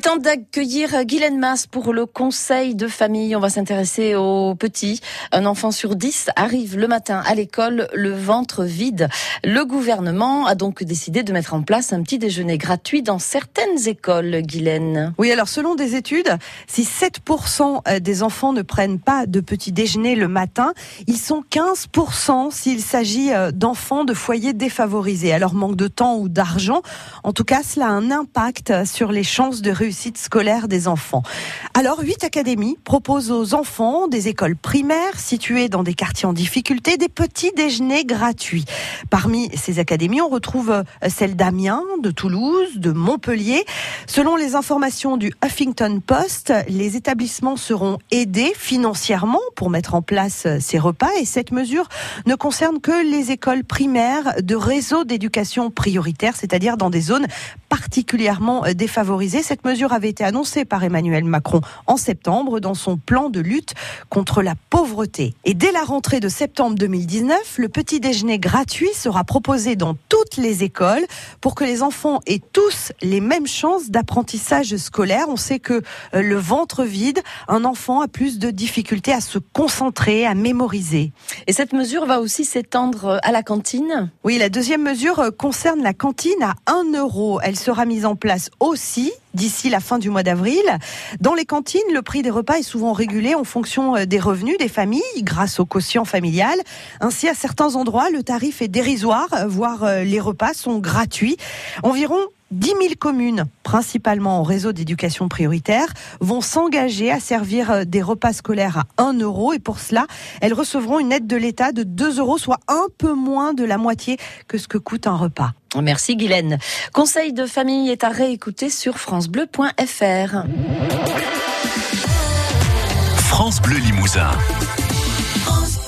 est temps d'accueillir Guylaine Masse pour le conseil de famille. On va s'intéresser aux petits. Un enfant sur dix arrive le matin à l'école le ventre vide. Le gouvernement a donc décidé de mettre en place un petit déjeuner gratuit dans certaines écoles, Guylaine. Oui, alors selon des études, si 7% des enfants ne prennent pas de petit déjeuner le matin, ils sont 15% s'il s'agit euh, d'enfants de foyers défavorisés. Alors manque de temps ou d'argent, en tout cas, cela a un impact sur les chances de réussite scolaire des enfants. Alors, huit académies proposent aux enfants des écoles primaires situées dans des quartiers en difficulté des petits déjeuners gratuits. Parmi ces académies, on retrouve euh, celle d'Amiens, de Toulouse, de Montpellier. Selon les informations du Huffington Post, les établissements seront aidés financièrement pour mettre en place euh, ces repas et cette mesure ne concerne que les écoles primaires de réseau d'éducation prioritaire, c'est-à-dire dans des zones particulièrement euh, défavorisées. Cette mesure avait été annoncée par Emmanuel Macron en septembre dans son plan de lutte contre la pauvreté. Et dès la rentrée de septembre 2019, le petit déjeuner gratuit sera proposé dans toutes les écoles pour que les enfants aient tous les mêmes chances d'apprentissage scolaire. On sait que euh, le ventre vide, un enfant a plus de difficultés à se concentrer, à mémoriser. Et cette mesure va aussi s'étendre euh, à la cantine? Oui, la deuxième mesure concerne la cantine à 1 euro. Elle sera mise en place aussi d'ici la fin du mois d'avril. Dans les cantines, le prix des repas est souvent régulé en fonction euh, des revenus des familles grâce au quotient familial. Ainsi, à certains endroits, le tarif est dérisoire, voire euh, les repas sont gratuits. Environ 10 000 communes, principalement au réseau d'éducation prioritaire, vont s'engager à servir euh, des repas scolaires à 1 euro et pour cela, elles recevront une aide de l'État de 2 euros, soit un peu moins de la moitié que ce que coûte un repas. Merci Guylaine. Conseil de famille est à réécouter sur francebleu.fr. France Bleu Limousin. France